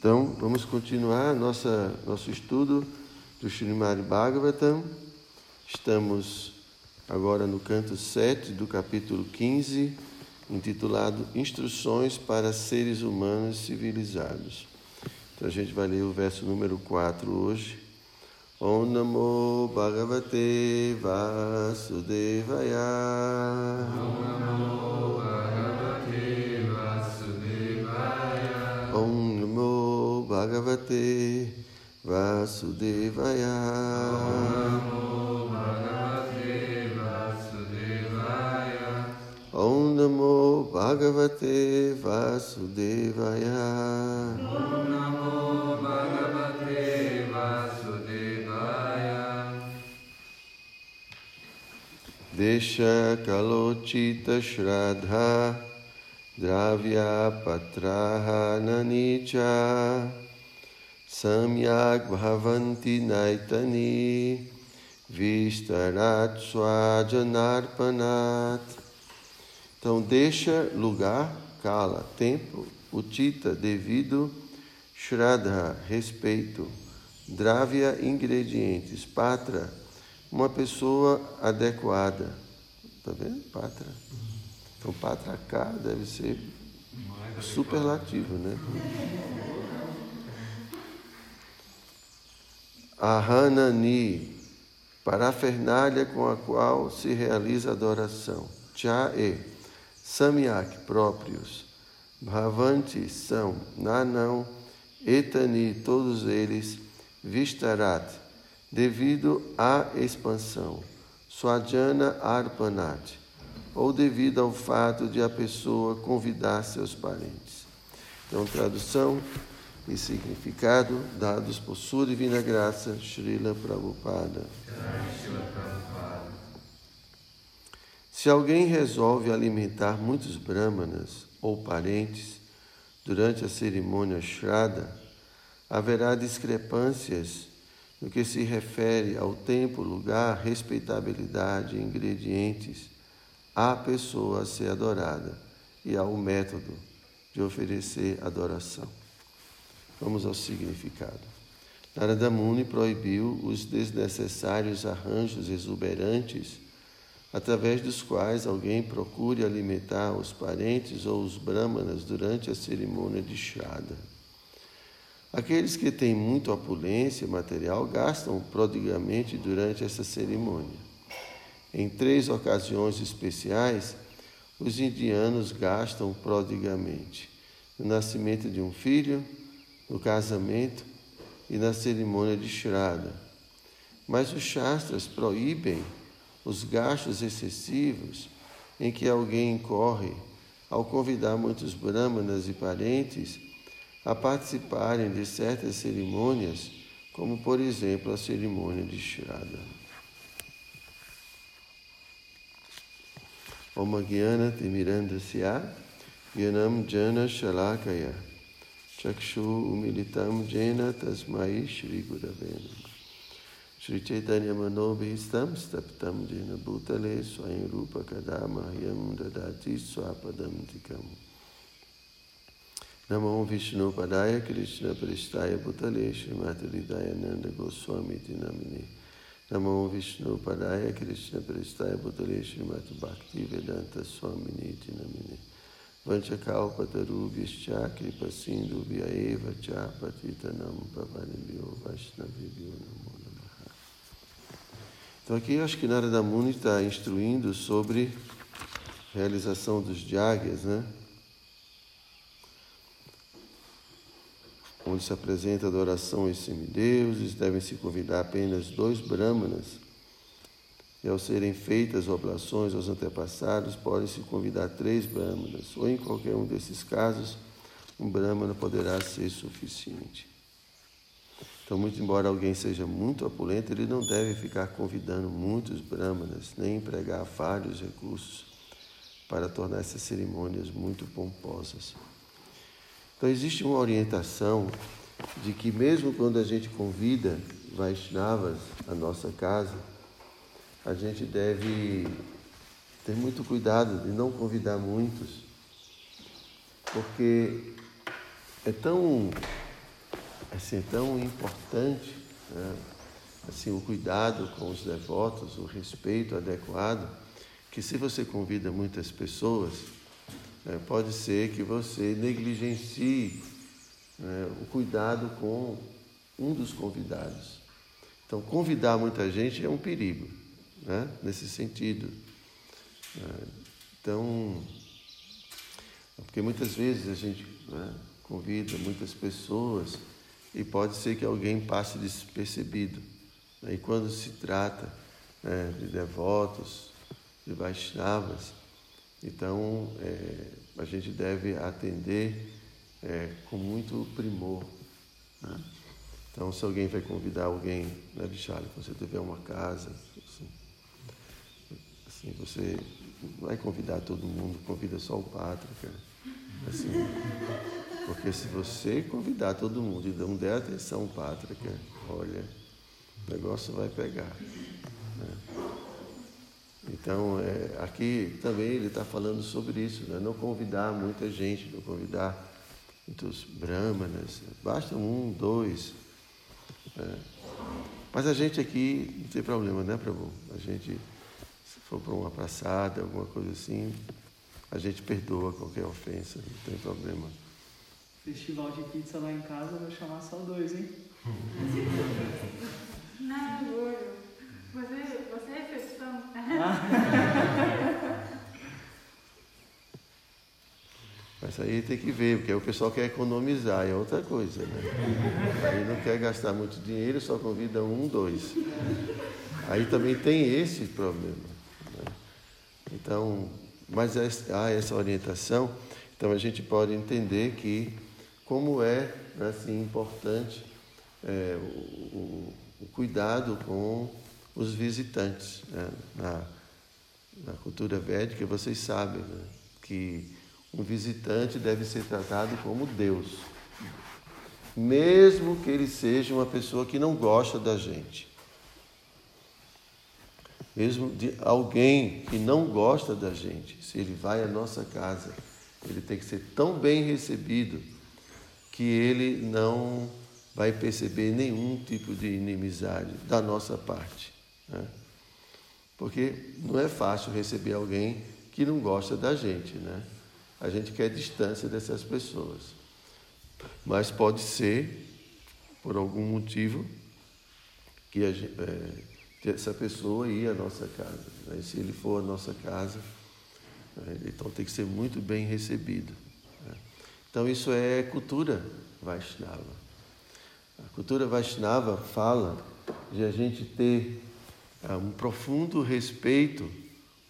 Então, vamos continuar nossa, nosso estudo do Srimad Bhagavatam. Estamos agora no canto 7 do capítulo 15, intitulado Instruções para Seres Humanos Civilizados. Então, a gente vai ler o verso número 4 hoje. Om Namo Bhagavate Vasudevaya. Om Namo Namo Bhagavate Vasudevaya. Om Namo Bhagavate Vasudevaya. Om Namo Bhagavate Vasudevaya. Desha Kalochita Shraddha Dravya Patraha Nanicha Samyak Bhavanti Naitani Vistarat Swajanarpanat Então deixa lugar, cala, tempo, utita, devido, shraddha, respeito, dravya, ingredientes, patra, uma pessoa adequada. Tá vendo? Patra. Então patra deve ser superlativo, né? Ahanani, parafernália com a qual se realiza a adoração. Cha-e, samyak, próprios. Bhavanti, são. Nanão, etani, todos eles. Vistarat, devido à expansão. Swadjana arpanat, ou devido ao fato de a pessoa convidar seus parentes. Então, tradução e significado dados por sua divina graça, Srila Prabhupada. Se alguém resolve alimentar muitos brahmanas ou parentes durante a cerimônia Shraddha, haverá discrepâncias no que se refere ao tempo, lugar, respeitabilidade, ingredientes, à pessoa a ser adorada e ao método de oferecer adoração. Vamos ao significado. Narada Muni proibiu os desnecessários arranjos exuberantes através dos quais alguém procure alimentar os parentes ou os brahmanas durante a cerimônia de Shraddha. Aqueles que têm muita opulência material gastam prodigamente durante essa cerimônia. Em três ocasiões especiais, os indianos gastam prodigamente: no nascimento de um filho, no casamento e na cerimônia de Shraddha. Mas os Shastras proíbem os gastos excessivos em que alguém incorre ao convidar muitos brahmanas e parentes a participarem de certas cerimônias, como por exemplo a cerimônia de Shraddha. Om Gyana Timirandasya Gyanam Jana Shalakaya Chakshu Umilitam Jena Tasmai Shri Gurave Shri Chaitanya Manobhistam Staptam Jena Bhutale Swayam Rupa Kadama Yam Dadati Swapadam Tikam. Namo Vishnu Padaya Krishna Pristaya Bhutale Srimati Hridayananda Goswami Tinamini. Namo Vishnu Padaya Krishna Pristaya Bhutale Srimati Bhakti Vedanta Swamini Tinamini Kripa sindhu vyaeva cha patitanam pavanibhyo vaishnavibhyo namo namaha. Então aqui eu acho que Narada Muni está instruindo sobre realização dos jagyas, né? Onde se apresenta adoração aos semideuses, devem se convidar apenas dois brahmanas e ao serem feitas oblações aos antepassados, podem-se convidar três brahmanas, ou em qualquer um desses casos, um brahmana poderá ser suficiente. Então, muito embora alguém seja muito opulento, ele não deve ficar convidando muitos brahmanas, nem empregar vários recursos para tornar essas cerimônias muito pomposas. Então, existe uma orientação de que, mesmo quando a gente convida Vaishnavas à nossa casa, a gente deve ter muito cuidado de não convidar muitos, porque é tão assim, é tão importante né? assim, o cuidado com os devotos, o respeito adequado, que se você convida muitas pessoas, né, pode ser que você negligencie né, o cuidado com um dos convidados. Então, convidar muita gente é um perigo, né, nesse sentido. É, então, porque muitas vezes a gente né, convida muitas pessoas e pode ser que alguém passe despercebido. E quando se trata né, de devotos, de Vaishnavas, então é, a gente deve atender é, com muito primor. Né? Então, se alguém vai convidar alguém, né, Vichala, se você tiver uma casa, assim, assim, você vai convidar todo mundo, convida só o pátrica. Assim, porque se você convidar todo mundo e não der atenção, pátrica, olha, o negócio vai pegar. Né? Então, é, aqui também ele está falando sobre isso, né? não convidar muita gente, não convidar muitos brahmanas, basta um, dois. Né? Mas a gente aqui não tem problema, né, Prabhu? A gente, for para uma passada, alguma coisa assim, a gente perdoa qualquer ofensa, não tem problema. Festival de pizza lá em casa, eu vou chamar só dois, hein? Não, gordo. Você, você é exceção. Mas aí tem que ver, porque o pessoal quer economizar, é outra coisa, né? Aí não quer gastar muito dinheiro, só convida um, dois. Aí também tem esse problema. Né? Então, mas há essa orientação, então a gente pode entender que como é assim importante é, o, o, cuidado com os visitantes. Né? Na, na, cultura védica, vocês sabem né? que um visitante deve ser tratado como Deus, mesmo que ele seja uma pessoa que não gosta da gente. Mesmo de alguém que não gosta da gente, se ele vai à nossa casa, ele tem que ser tão bem recebido que ele não vai perceber nenhum tipo de inimizade da nossa parte. Né? Porque não é fácil receber alguém que não gosta da gente. Né? A gente quer distância dessas pessoas. Mas pode ser, por algum motivo, que, gente, é, que essa pessoa ir à nossa casa. Né? Se ele for à nossa casa, né? então tem que ser muito bem recebido. Né? Então isso é cultura Vaishnava. A cultura Vaishnava fala de a gente ter uh, um profundo respeito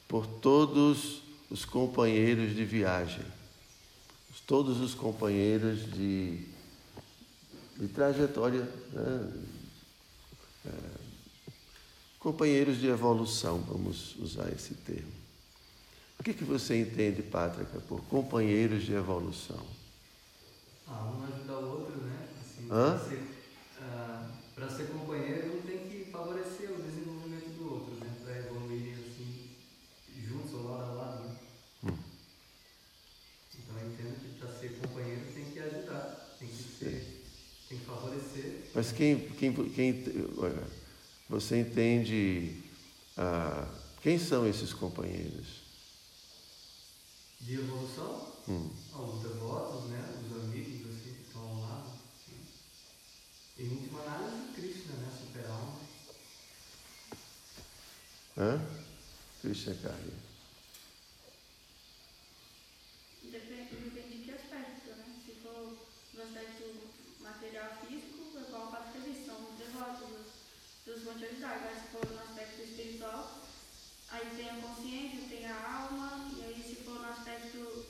por todos os companheiros de viagem, todos os companheiros de, de trajetória, né? é, companheiros de evolução, vamos usar esse termo. O que, que você entende, Pátrica, por companheiros de evolução? Ah, um ajuda o outro, né? Assim, Hã? Para ser, uh, ser companheiro, um tem que favorecer o desenvolvimento do outro, né? Para evoluir assim, juntos ou lado a lado, né? Hum. Então eu entendo que para ser companheiro tem que ajudar, tem que ser, tem que favorecer. Mas quem, quem, quem você entende ah, quem são esses companheiros? De evolução? Hum. Os devotos, né? Os amigos assim, que estão ao lado. Assim. Em última análise, Krishna, né? Super alma. Hã? Krishna Kari. Depende, depende de que aspecto, né? Se for no aspecto material físico, é igual a eles são devotos, dos vão te ajudar. Agora, se for no aspecto espiritual, aí tem a consciência, tem a alma, e aí se for no aspecto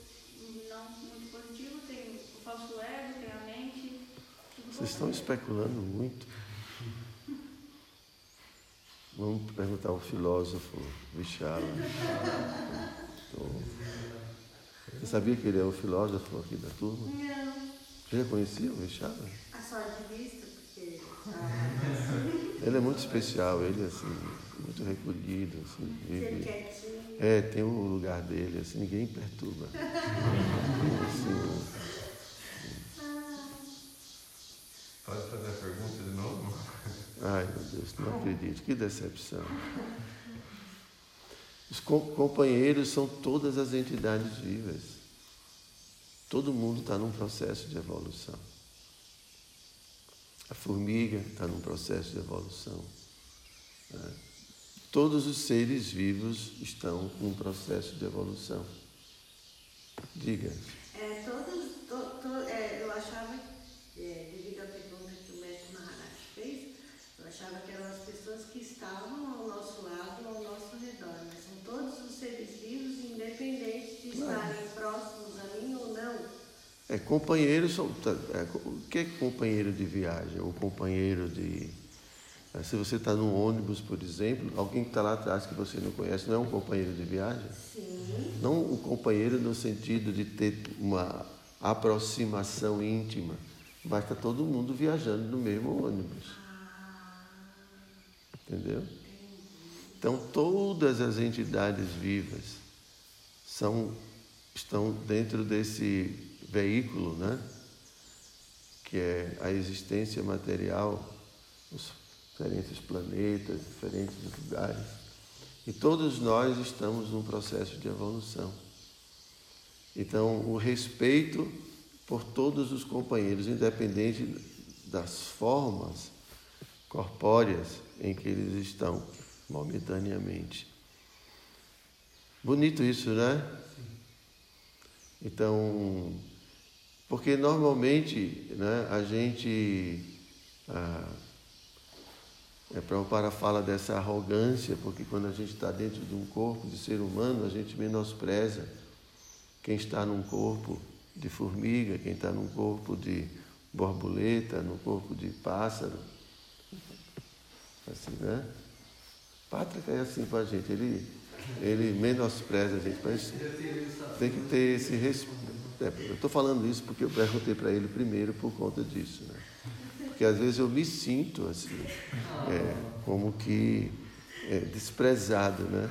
não muito positivo, tem o falso ego, tem a mente. Vocês estão especulando muito. Vamos perguntar ao filósofo Vichala. Você sabia que ele é o filósofo aqui da turma? Não. Você já conhecia o Vichala? A só de vista, porque. Ele é muito especial, ele é assim, muito recolhido, assim, vive. quietinho. É, tem um lugar dele, assim, ninguém perturba. Assim, fazer a pergunta de novo? Ai, meu Deus, não acredito. Que decepção. Os companheiros são todas as entidades vivas. Todo mundo está num processo de evolução. A formiga está num processo de evolução. Né? Todos os seres vivos estão num processo de evolução. Diga. É, todos, to, to, é, eu achava, é, devido à pergunta que o mestre Maharaj fez, eu achava que eram as pessoas que estavam ao nosso lado, ao nosso redor, mas são todos os seres vivos, independente de estarem próximos a mim ou não. É. Tá, é, o que é companheiro de viagem? Ou companheiro de se você está num ônibus, por exemplo, alguém que está lá atrás que você não conhece não é um companheiro de viagem? Sim. Não o um companheiro no sentido de ter uma aproximação íntima, mas está todo mundo viajando no mesmo ônibus. Entendeu? Então, todas as entidades vivas são, estão dentro desse veículo, né? que é a existência material, os diferentes planetas, diferentes lugares. E todos nós estamos num processo de evolução. Então, o respeito por todos os companheiros, independente das formas corpóreas em que eles estão momentaneamente. Bonito isso, né? Então, porque normalmente né, a gente. Ah, é, Prabhupada fala dessa arrogância, porque quando a gente está dentro de um corpo de ser humano, a gente menospreza quem está num corpo de formiga, quem está num corpo de borboleta, no corpo de pássaro. Assim, né? Pátrica é assim com a gente, ele, ele menospreza a gente, mas tem que ter esse respeito. É, eu estou falando isso porque eu perguntei para ele primeiro por conta disso. Né? Porque às vezes eu me sinto assim, é, como que é, desprezado, né?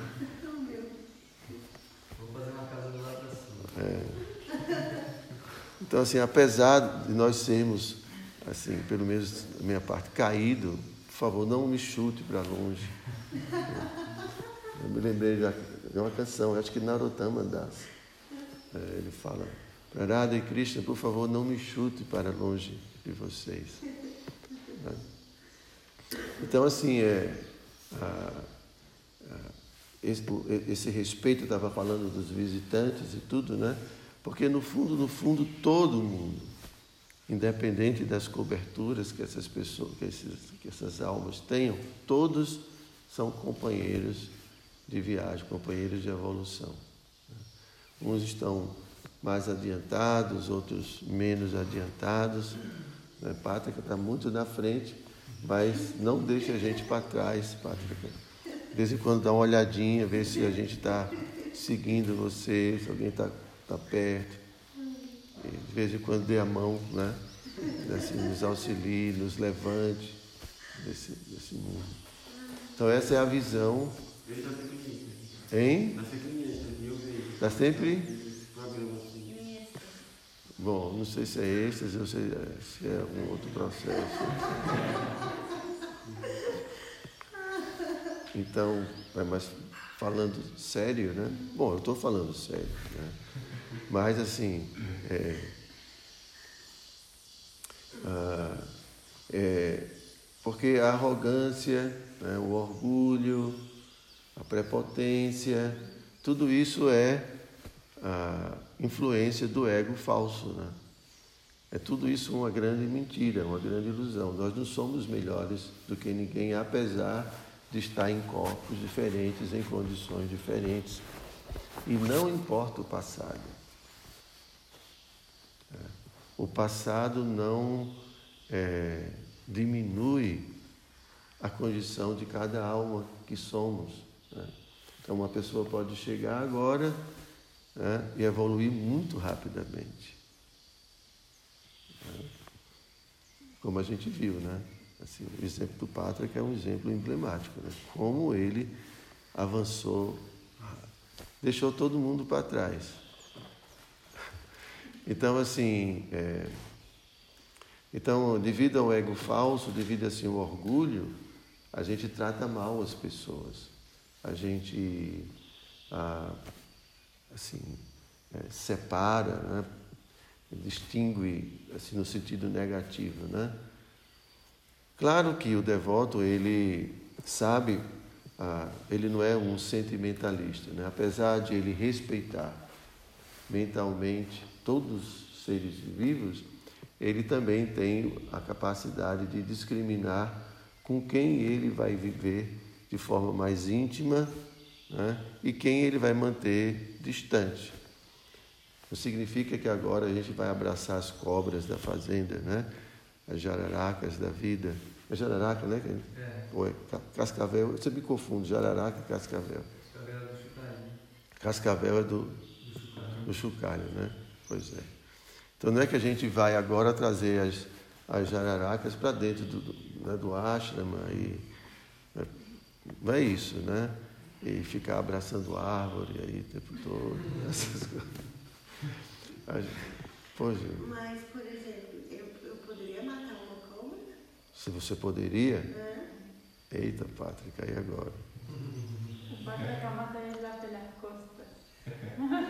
É. Então, assim, apesar de nós sermos, assim, pelo menos da minha parte, caído, favor, não me chute para longe. Eu me lembrei de uma canção, acho que Narotama Das. É, ele fala, Radha e Krishna, por favor, não me chute para longe de vocês. Né? Então, assim, é, a, a, esse, esse, respeito, estava falando dos visitantes e tudo, né? Porque, no fundo, no fundo, todo mundo, independente das coberturas que essas pessoas, que, esses, que essas almas tenham, todos são companheiros de viagem, companheiros de evolução. Uns estão mais adiantados, outros menos adiantados, né? Pátrica está muito na frente, mas não deixa a gente para trás, Pátrica. De vez em quando dá uma olhadinha, ver se a gente está seguindo você, se alguém está tá perto. E de vez em quando dê a mão, né? Assim, nos auxilie, nos levante desse, desse mundo. Então essa é a visão. Hein? Está sempre? Bom, não sei se é êxtase ou se é, se é um outro processo. Então, é, mas falando sério, né? Bom, eu estou falando sério, né? Mas assim, é, ah, é, porque a arrogância, né, o orgulho, a prepotência, tudo isso é a influência do ego falso. Né? É tudo isso uma grande mentira, uma grande ilusão. Nós não somos melhores do que ninguém, apesar de estar em corpos diferentes, em condições diferentes. E não importa o passado. O passado não é, diminui a condição de cada alma que somos. Né? Então, uma pessoa pode chegar agora né, e evoluir muito rapidamente. Né? Como a gente viu, né? Assim, o exemplo do Patrick é um exemplo emblemático, né? Como ele avançou, deixou todo mundo para trás. Então, assim, é, Então, devido ao ego falso, devido assim ao orgulho, a gente trata mal as pessoas. A gente ah, assim é, separa, né? distingue assim no sentido negativo, né? Claro que o devoto ele sabe, ah, ele não é um sentimentalista, né? apesar de ele respeitar mentalmente todos os seres vivos, ele também tem a capacidade de discriminar com quem ele vai viver de forma mais íntima né? e quem ele vai manter distante. Não significa que agora a gente vai abraçar as cobras da fazenda, né? as jararacas da vida. É jararaca, né? É. Ou é cascavel, você me confunde, jararaca e cascavel. Cascavel é do chocalho, né? Cascavel é do, do chocalho, né? Pois é. Então não é que a gente vai agora trazer as, as jararacas para dentro do, do, né, do ashrama e né, não é isso, né? E ficar abraçando árvore aí o tempo todo, essas coisas. A gente- Pois é. Mas, por exemplo, eu, eu poderia matar uma cobra? Se você poderia, Hã? eita, Pátrica, e agora? O padre acaba de dar pelas costas.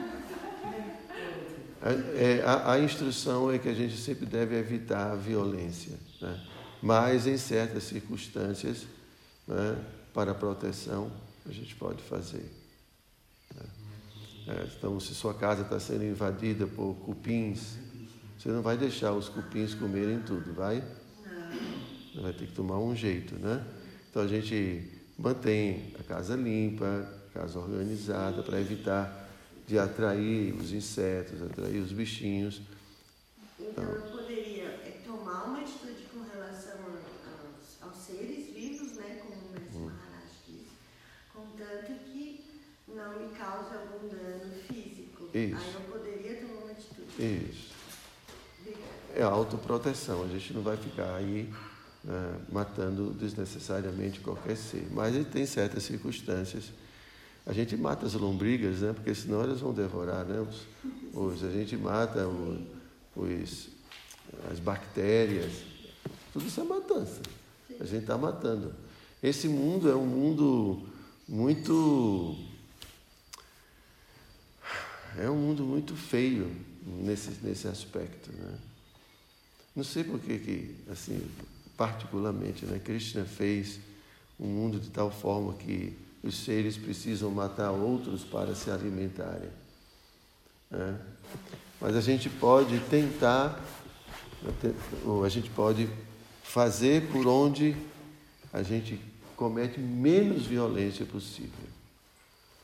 A, é, a, a instrução é que a gente sempre deve evitar a violência, né? mas em certas circunstâncias, né, para proteção, a gente pode fazer. né? É, então, se sua casa está sendo invadida por cupins, você não vai deixar os cupins comerem tudo, vai? Não. Vai ter que tomar um jeito, né? Então a gente mantém a casa limpa, a casa organizada, para evitar de atrair os insetos, atrair os bichinhos. Então eu poderia é, tomar uma atitude com relação a- aos, aos seres vivos, né? Como o mestre Maharaj diz, contanto que não me cause algum dano físico. Isso. Aí eu poderia tomar uma atitude. Isso. É autoproteção, a gente não vai ficar aí né, matando desnecessariamente qualquer ser. Mas ele tem certas circunstâncias. A gente mata as lombrigas, né? Porque senão elas vão devorar, né? Os, os- a gente mata o- os, as bactérias. Tudo isso é matança. A gente está matando. Esse mundo é um mundo muito. É um mundo muito feio nesse, nesse aspecto, né? Não sei por que, que, assim, particularmente, né, Krishna fez um mundo de tal forma que os seres precisam matar outros para se alimentarem. né? Mas a gente pode tentar, ou a gente pode fazer por onde a gente comete menos violência possível.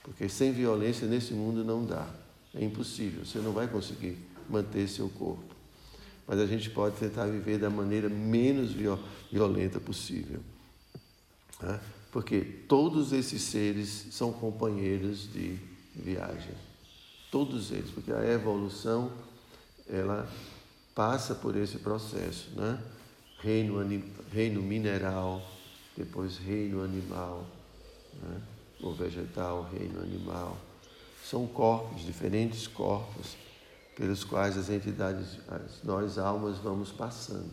Porque sem violência nesse mundo não dá. É impossível. Você não vai conseguir manter seu corpo. Mas a gente pode tentar viver da maneira menos viol- violenta possível. né? Porque todos esses seres são companheiros de viagem. Todos eles. Porque a evolução, ela passa por esse processo. Né? Reino, reino mineral, depois reino animal, né? ou vegetal, reino animal. São corpos, diferentes corpos, pelos quais as entidades, nós almas vamos passando.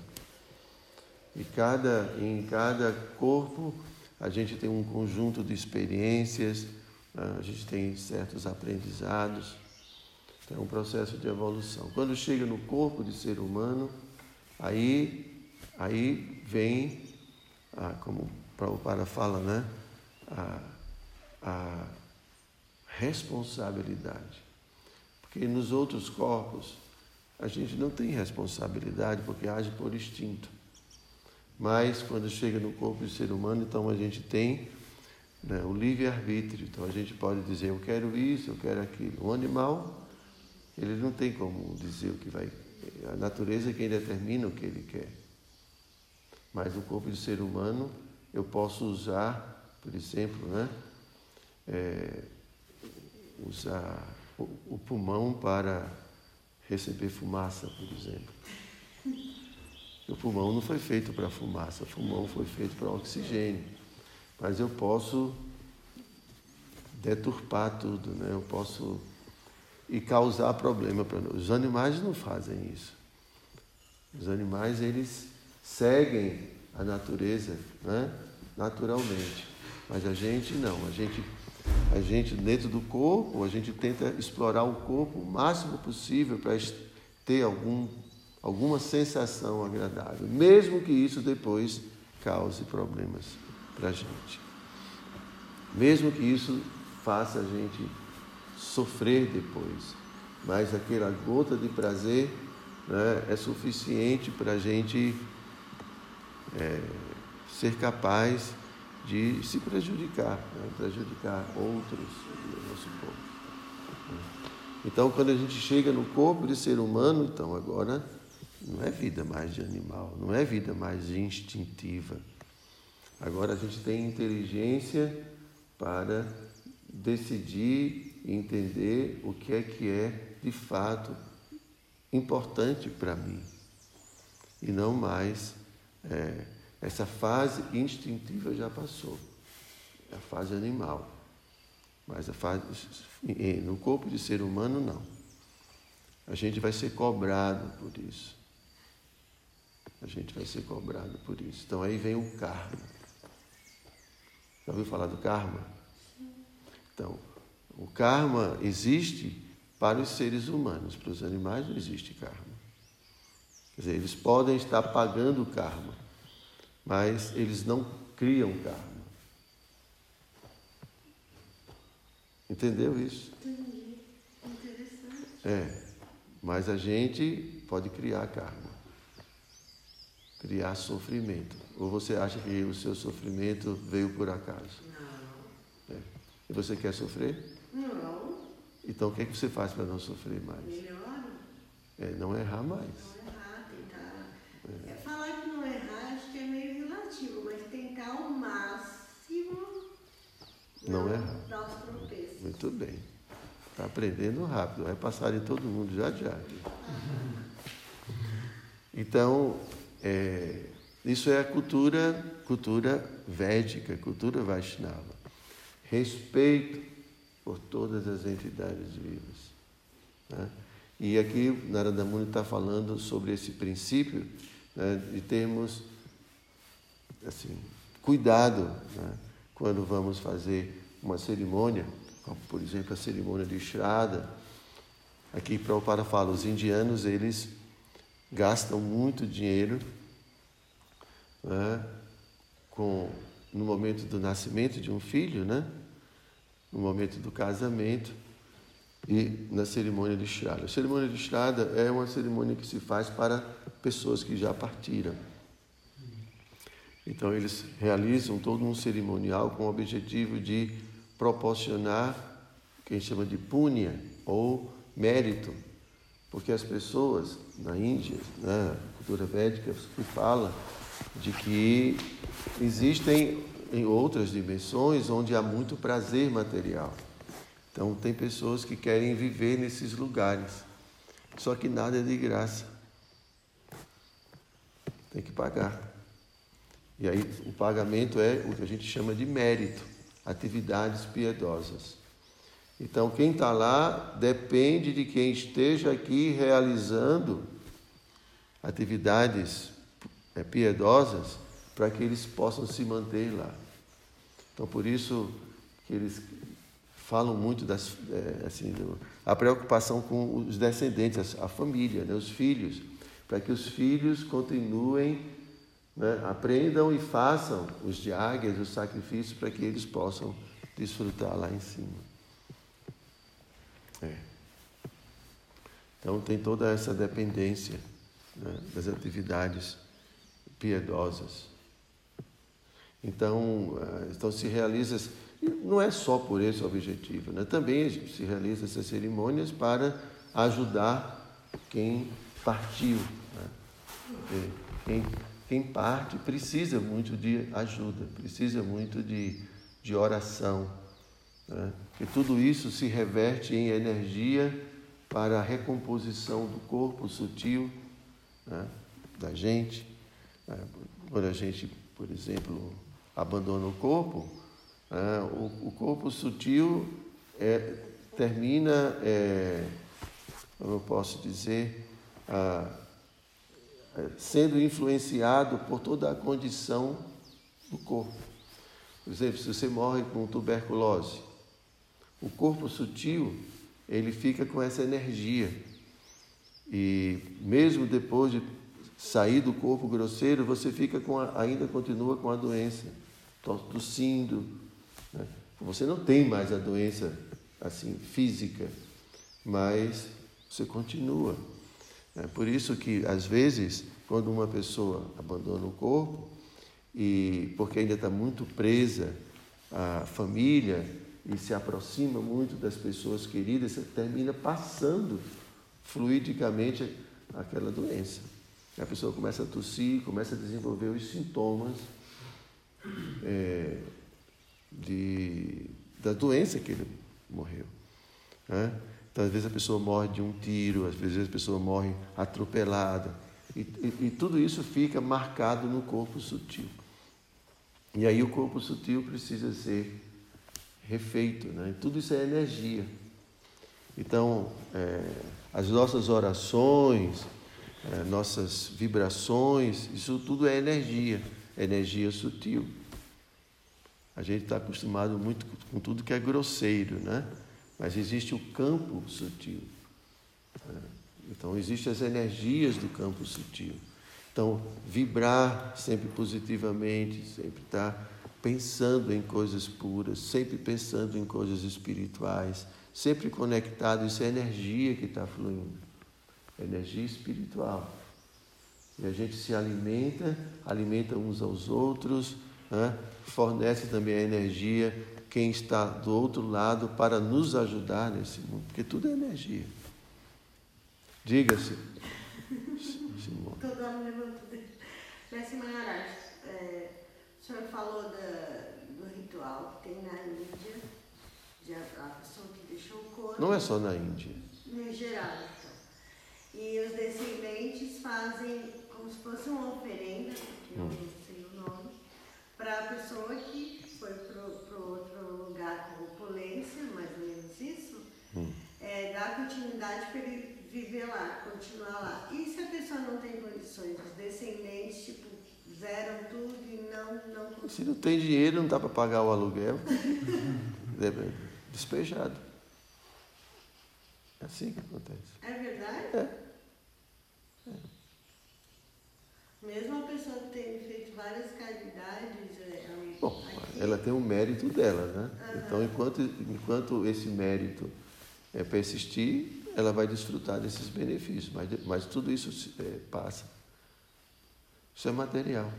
E cada, em cada corpo a gente tem um conjunto de experiências, né? a gente tem certos aprendizados. Então, é um processo de evolução. Quando chega no corpo de ser humano, aí, aí vem, ah, como o Prabhupada fala, né? a, a responsabilidade. Porque nos outros corpos a gente não tem responsabilidade porque age por instinto. Mas quando chega no corpo do ser humano, então a gente tem né, o livre-arbítrio. Então a gente pode dizer, eu quero isso, eu quero aquilo. O animal, ele não tem como dizer o que vai. A natureza é quem determina o que ele quer. Mas no corpo do ser humano, eu posso usar, por exemplo, né, é, usar o, o pulmão para receber fumaça, por exemplo. O pulmão não foi feito para fumaça, o pulmão foi feito para oxigênio. Mas eu posso deturpar tudo, né? Eu posso e causar problema para nós. Os animais não fazem isso. Os animais, eles seguem a natureza, né? naturalmente. Mas a gente não, a gente, a gente dentro do corpo, a gente tenta explorar o corpo o máximo possível para ter algum, alguma sensação agradável, mesmo que isso depois cause problemas para a gente. Mesmo que isso faça a gente sofrer depois. Mas aquela gota de prazer né, é suficiente para a gente é, ser capaz de se prejudicar, né, prejudicar outros no nosso corpo. Então, quando a gente chega no corpo de ser humano, então agora não é vida mais de animal, não é vida mais instintiva. Agora a gente tem inteligência para decidir e entender o que é que é de fato importante para mim e não mais é, essa fase instintiva já passou, é a fase animal, mas a fase no corpo de ser humano não. A gente vai ser cobrado por isso. A gente vai ser cobrado por isso. Então aí vem o karma. Já ouviu falar do karma? Então, o karma existe para os seres humanos, para os animais não existe karma. Quer dizer, eles podem estar pagando o karma, mas eles não criam karma. Entendeu isso? Entendi. Interessante. É, mas a gente pode criar karma, criar sofrimento. Ou você acha que o seu sofrimento veio por acaso? Não. É. E você quer sofrer? Não. Então o que, é que você faz para não sofrer mais? Melhor É não errar mais. não errar, tentar. É. falar que não errar, acho que é meio relativo, mas tentar ao máximo Não errar. dar os tropeços. Muito bem. Está aprendendo rápido, vai passar em todo mundo já já. Então, é, isso é a cultura, cultura védica, cultura Vaishnava. Respeito por todas as entidades vivas. Né? E aqui Narada Muni está falando sobre esse princípio né, de termos assim, cuidado né, quando vamos fazer uma cerimônia, como por exemplo a cerimônia de Shraddha. Aqui Prabhupada fala, os indianos eles gastam muito dinheiro né, com, no momento do nascimento de um filho, né, no momento do casamento e na cerimônia de Shraddha. A cerimônia de Shraddha é uma cerimônia que se faz para pessoas que já partiram. Então, eles realizam todo um cerimonial com o objetivo de proporcionar o que a gente chama de punya, ou mérito, porque as pessoas na Índia, na cultura védica, se fala de que existem em outras dimensões onde há muito prazer material. Então, tem pessoas que querem viver nesses lugares, só que nada é de graça. Tem que pagar. E aí, o pagamento é o que a gente chama de mérito, atividades piedosas. Então, quem está lá depende de quem esteja aqui realizando atividades é, piedosas para que eles possam se manter lá. Então, por isso que eles falam muito das, é, assim, do, a preocupação com os descendentes, a, a família, né, os filhos, para que os filhos continuem, né, aprendam e façam os diáguias, os sacrifícios, para que eles possam desfrutar lá em cima. É. Então tem toda essa dependência né, das atividades piedosas. Então, eh, então se realiza, não é só por esse objetivo, né? também se realiza essas cerimônias para ajudar quem partiu. Né? Quem, quem parte precisa muito de ajuda, precisa muito de, de oração. Né? E tudo isso se reverte em energia para a recomposição do corpo sutil né? da gente. Né? Quando a gente, por exemplo, abandona o corpo, né? o, corpo sutil é, termina, é, como eu posso dizer, é, sendo influenciado por toda a condição do corpo. Por exemplo, se você morre com tuberculose, o corpo sutil ele fica com essa energia e mesmo depois de sair do corpo grosseiro, você fica com a, ainda continua com a doença, tossindo. Né? Você não tem mais a doença assim física, mas você continua. É por isso que às vezes, quando uma pessoa abandona o corpo e porque ainda está muito presa à família e se aproxima muito das pessoas queridas, você termina passando fluidicamente aquela doença. A pessoa começa a tossir, começa a desenvolver os sintomas é, de, da doença que ele morreu. Né? Então, às vezes a pessoa morre de um tiro, às vezes a pessoa morre atropelada. E, e, e tudo isso fica marcado no corpo sutil. E aí o corpo sutil precisa ser refeito. Né? tudo isso é energia. Então, é, as nossas orações, nossas vibrações, isso tudo é energia, energia sutil. A gente está acostumado muito com tudo que é grosseiro, né? Mas existe o campo sutil. Né? Então, existem as energias do campo sutil. Então, vibrar sempre positivamente, sempre estar pensando em coisas puras, sempre pensando em coisas espirituais sempre conectado, isso é energia que está fluindo, energia espiritual. E a gente se alimenta, alimenta uns aos outros, né? fornece também a energia quem está do outro lado para nos ajudar nesse mundo, porque tudo é energia. Diga-se. Estou dando levanto Mestre Maharaj, é, o senhor falou da, do ritual que tem na Índia, de a, pessoa que não é só na Índia. Em geral. E os descendentes fazem como se fosse uma oferenda, que hum. não sei o nome, para a pessoa que foi para outro lugar com opulência, mais ou menos isso, hum. é, dar continuidade para ele viver lá, continuar lá. E se a pessoa não tem condições, os descendentes, tipo, zeram tudo e não. não... Se não tem dinheiro, não dá para pagar o aluguel, despejado. É assim que acontece. É verdade? É. é. Mesmo a pessoa ter feito várias caridades. É, é Bom, ela tem o mérito dela, né? Uhum. Então, enquanto, enquanto esse mérito é persistir, ela vai desfrutar desses benefícios. Mas, mas tudo isso é, passa. Isso é material,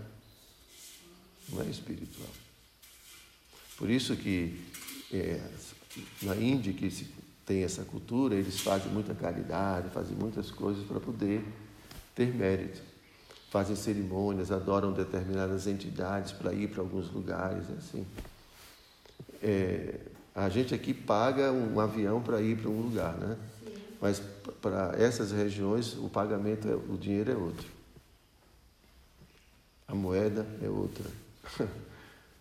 não é espiritual. Por isso que é, na Índia, que se tem essa cultura, eles fazem muita caridade, fazem muitas coisas para poder ter mérito. Fazem cerimônias, adoram determinadas entidades para ir para alguns lugares, assim. É, a gente aqui paga um avião para ir para um lugar, né? Sim. Mas para essas regiões o pagamento, é, o dinheiro é outro. A moeda é outra.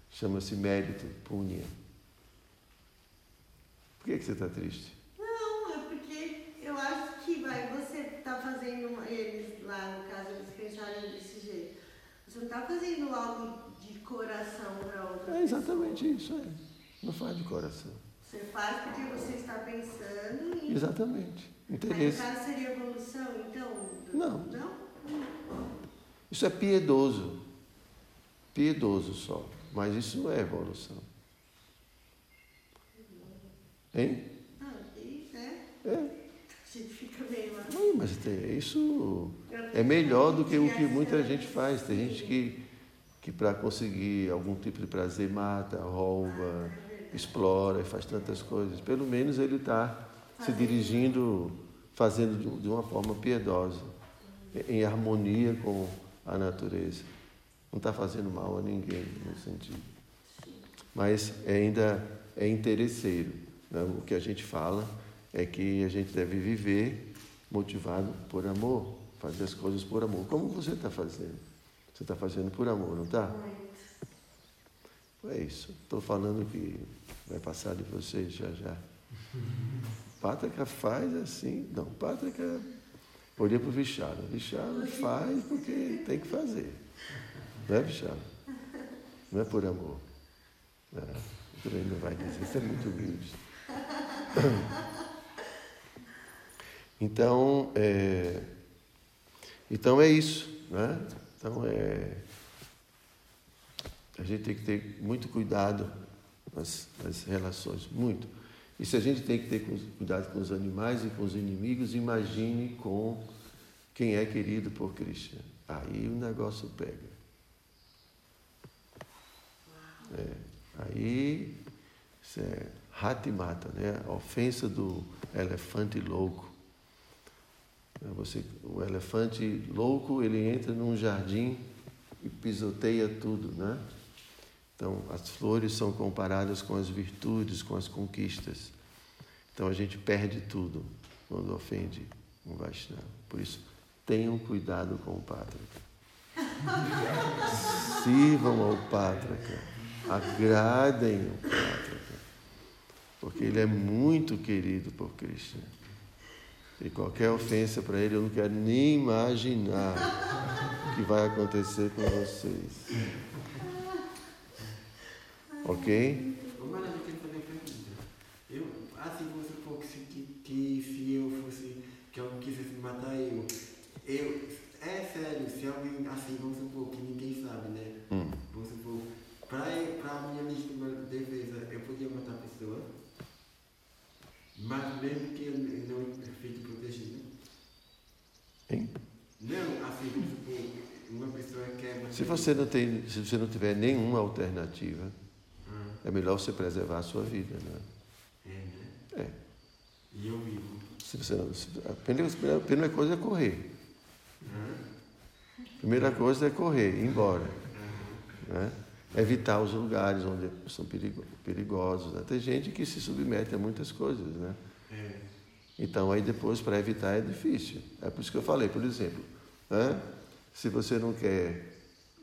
Chama-se mérito, punha. Por que, que você está triste? Não, é porque eu acho que vai, você está fazendo eles lá no caso eles pensaram desse jeito. Você não está fazendo algo de coração para outra É exatamente pessoa. isso, é. Não faz de coração. Você faz porque você está pensando em. Exatamente. Interesse. Mas no caso seria evolução, então? Não. Não? Isso é piedoso. Piedoso só. Mas isso não é evolução. Hein? Ah, é. É. A gente fica meio lá. Não, mas isso é melhor do que o que muita gente faz. Tem gente que, que para conseguir algum tipo de prazer mata, rouba, explora e faz tantas coisas. Pelo menos ele está se dirigindo, fazendo de uma forma piedosa, em harmonia com a natureza. Não está fazendo mal a ninguém no sentido. Mas ainda é interesseiro. Né? O que a gente fala é que a gente deve viver motivado por amor, fazer as coisas por amor. Como você está fazendo? Você está fazendo por amor, não está? É isso. Estou falando que vai passar de vocês já já. Pátrica faz assim. Não, Pátrica Olhei para o Vichara. Vichara faz porque tem que fazer. Não é, Vichara? Não é por amor. É, não vai dizer, isso é muito humilde. Então, é, então é isso. Né? Então é, a gente tem que ter muito cuidado nas, nas relações, muito. E se a gente tem que ter cuidado com os animais e com os inimigos, imagine com quem é querido por Cristo. Aí o negócio pega. É, aí isso é rata e mata, né? A ofensa do elefante louco. É, você, o elefante louco, ele entra num jardim e pisoteia tudo, né? Então, as flores são comparadas com as virtudes, com as conquistas. Então, a gente perde tudo quando ofende um Vaishnava. Por isso, tenham cuidado com o Pátrica. Sirvam ao Pátrica. Agradem o Pátrica. Porque ele é muito querido por Krishna. E qualquer ofensa para ele, eu não quero nem imaginar o que vai acontecer com vocês. Ok? Mas eu quero fazer uma pergunta. Eu, assim, vamos supor que se, que, que se eu fosse, que alguém quisesse matar eu, eu, é sério, se alguém, assim, vamos supor que ninguém sabe, né? Hum. Vamos supor, pra, pra minha legítima defesa, eu podia matar a pessoa, mas mesmo que eu não fique protegido. Hein? Não, assim, vamos supor, uma pessoa quer matar... Se você não tem, se você não tiver nenhuma alternativa, é melhor você preservar a sua vida, né? é, né? É. E eu vivo. Se você não, se- a primeira, a primeira coisa é correr. A primeira coisa é correr, ir embora. Né? Evitar os lugares onde são perigo- perigosos. Né? Tem gente que se submete a muitas coisas, né? é, Então, aí depois, para evitar, é difícil. É por isso que eu falei, por exemplo, né? se você não quer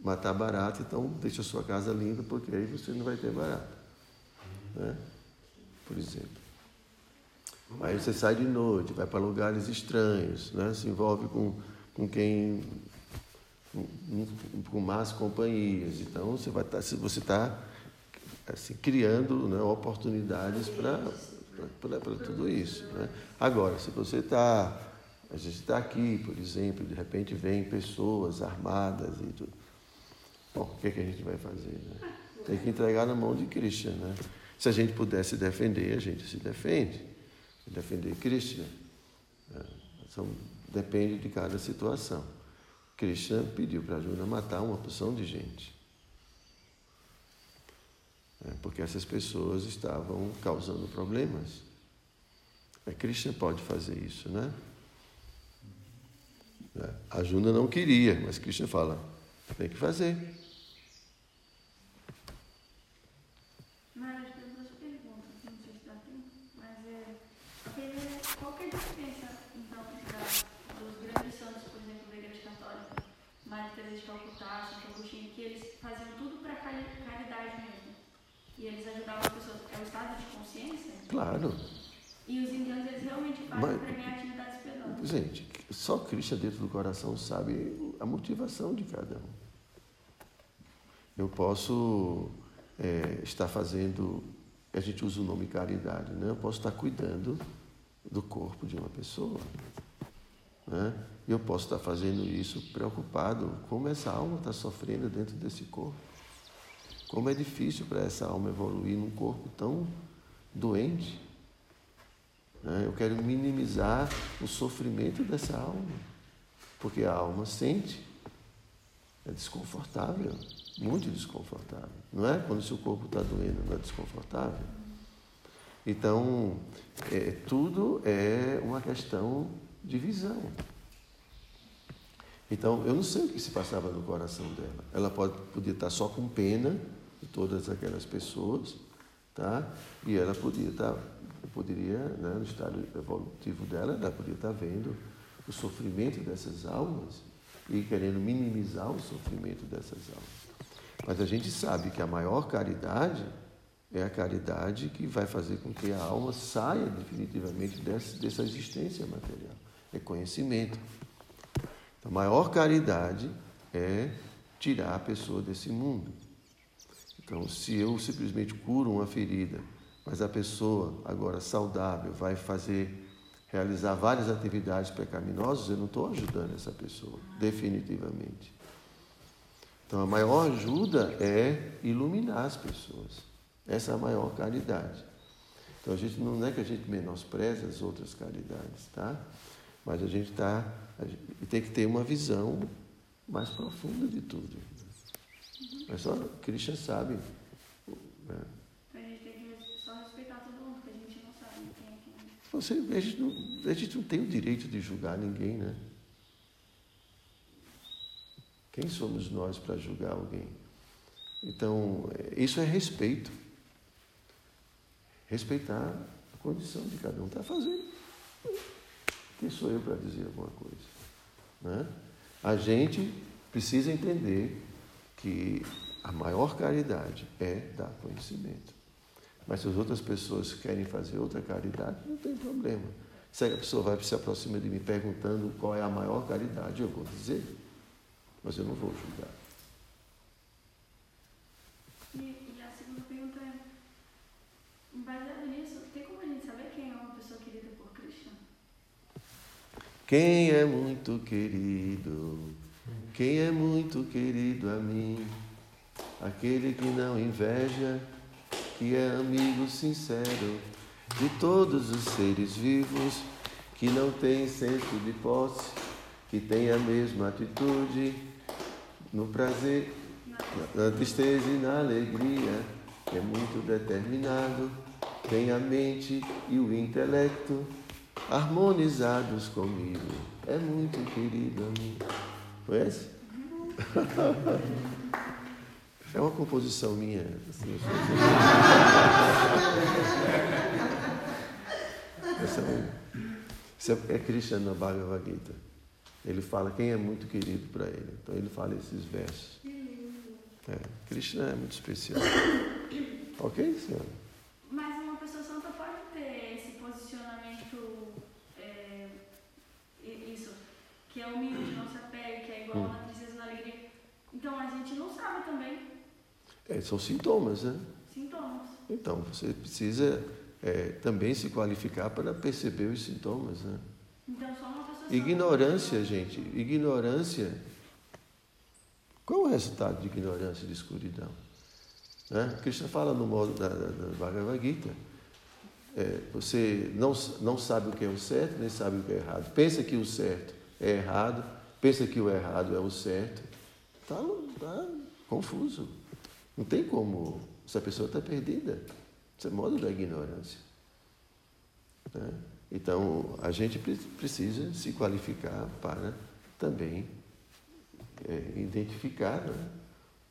matar barato, então deixa a sua casa limpa, porque aí você não vai ter barato. Né? Por exemplo. Aí você sai de noite, vai para lugares estranhos, né? se envolve com, com quem. Com, com más companhias. Então, você vai se você está assim, criando né, oportunidades para tudo isso. Né? Agora, se você está. A gente está aqui, por exemplo, de repente vem pessoas armadas e tudo. Bom, o que, é que a gente vai fazer? Né? Tem que entregar na mão de Krishna. Né? Se a gente pudesse defender, a gente se defende. Defender Krishna. né? São, depende de cada situação. Krishna pediu para Arjuna matar uma porção de gente. É, porque essas pessoas estavam causando problemas. É, Krishna pode fazer isso, né? Arjuna não queria, mas Krishna fala, tem que fazer. Mara, tem duas perguntas, não sei se dá tempo, mas é. é qual que é a diferença, então, da, dos grandes santos, por exemplo, da Igreja Católica, Maria Teresa de Calcutá, Santo Agostinho, que eles faziam tudo para caridade mesmo. E eles ajudavam as pessoas. É o estado de consciência? Claro. E os indianos, eles realmente fazem Mas- para ganhar atividades piedosas. Gente, só Krishna dentro do coração sabe a motivação de cada um. Eu posso é, estar fazendo, a gente usa o nome caridade, né? Eu posso estar cuidando do corpo de uma pessoa. Né? E eu posso estar fazendo isso preocupado como essa alma está sofrendo dentro desse corpo. Como é difícil para essa alma evoluir num corpo tão doente. né? Eu quero minimizar o sofrimento dessa alma, porque a alma sente, é desconfortável, muito desconfortável. Não é? Quando seu corpo está doendo, não é desconfortável? Então, é, tudo é uma questão de visão. Então, eu não sei o que se passava no coração dela. Ela pode, podia estar só com pena de todas aquelas pessoas, tá? E ela podia estar, poderia, né, no estado evolutivo dela, ela podia estar vendo o sofrimento dessas almas e querendo minimizar o sofrimento dessas almas. Mas a gente sabe que a maior caridade é a caridade que vai fazer com que a alma saia definitivamente dessa, dessa existência material. é conhecimento. A maior caridade é tirar a pessoa desse mundo. Então, se eu simplesmente curo uma ferida, mas a pessoa agora saudável vai fazer realizar várias atividades pecaminosas, eu não estou ajudando essa pessoa, definitivamente. Então, a maior ajuda é iluminar as pessoas. Essa é a maior caridade. Então, a gente não é que a gente menospreza as outras caridades, tá? Mas a gente tá, a gente tem que ter uma visão mais profunda de tudo. Mas só Krishna sabe. Né? A gente tem que só respeitar todo mundo, porque a gente não sabe quem é quem. Você, a, gente não, a gente não tem o direito de julgar ninguém, né? Quem somos nós para julgar alguém? Então, isso é respeito. Respeitar a condição de cada um está fazendo. Quem sou eu para dizer alguma coisa? Né? A gente precisa entender que a maior caridade é dar conhecimento. Mas se as outras pessoas querem fazer outra caridade, não tem problema. Se a pessoa vai se aproximar de mim perguntando qual é a maior caridade, eu vou dizer mas eu não vou julgar. E, e a segunda pergunta é, baseado nisso, tem como a gente saber quem é uma pessoa querida por Krishna? Quem é muito querido, quem é muito querido a mim, aquele que não inveja, que é amigo sincero de todos os seres vivos, que não tem senso de posse, que tem a mesma atitude no prazer, na tristeza e na alegria, que é muito determinado, tem a mente e o intelecto harmonizados comigo. É muito querido a mim. Conhece? É uma composição minha. Assim, essa é, essa é Krishna na Bhagavad Gita. Ele fala quem é muito querido para ele. Então ele fala esses versos. É, Krishna é muito especial. ok, senhora? Mas uma pessoa santa pode ter esse posicionamento, é, isso, que é humilde, não se apega, que é igual hum. na tristeza na alegria. Então a gente não sabe também. É, são sintomas, né? Sintomas. Então você precisa é, também se qualificar para perceber os sintomas, né? Então só uma Ignorância, gente, ignorância. Qual é o resultado de ignorância e de escuridão? Né? Krishna fala no modo da, da, da Bhagavad Gita. É, você não, não sabe o que é o certo, nem sabe o que é errado. Pensa que o certo é errado, pensa que o errado é o certo. Está tá confuso. Não tem como. Essa pessoa está perdida. Isso é modo da ignorância. Né? Então, a gente precisa se qualificar para também é, identificar né,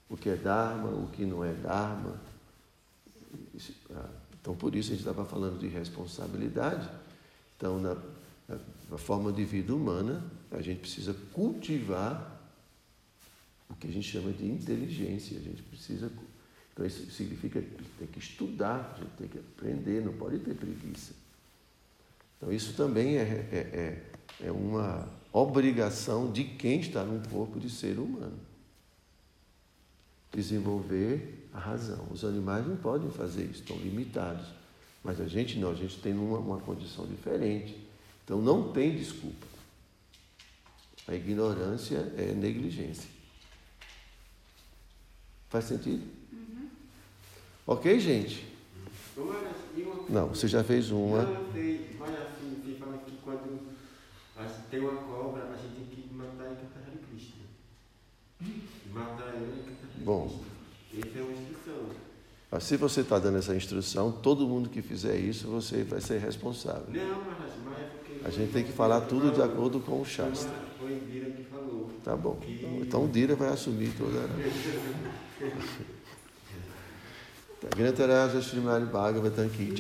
o que é Dharma, o que não é Dharma. Ah, então, por isso a gente estava falando de responsabilidade. Então, na, na forma de vida humana, a gente precisa cultivar o que a gente chama de inteligência. A gente precisa. Então, isso significa que tem que estudar, a gente tem que aprender, não pode ter preguiça. Então, isso também é, é, é, é uma obrigação de quem está num corpo de ser humano. Desenvolver a razão. Os animais não podem fazer isso, estão limitados. Mas a gente não, a gente tem uma, uma condição diferente. Então não tem desculpa. A ignorância é negligência. Faz sentido? Uhum. Ok, gente? Não, você já fez uma. Não, sei, mas assim, você fala que quando tem uma cobra, a gente tem que matar e cantar Hare Krishna. Matar ele e cantar Hare Bom. Essa é uma instrução. Se você está dando essa instrução, todo mundo que fizer isso, você vai ser responsável. Não, mas, mas é porque. A gente tem que falar tudo de acordo com o Shastra. Foi. Tá bom. Então Dira vai assumir toda. Grantaraja Srimad Bhagavatam Ki.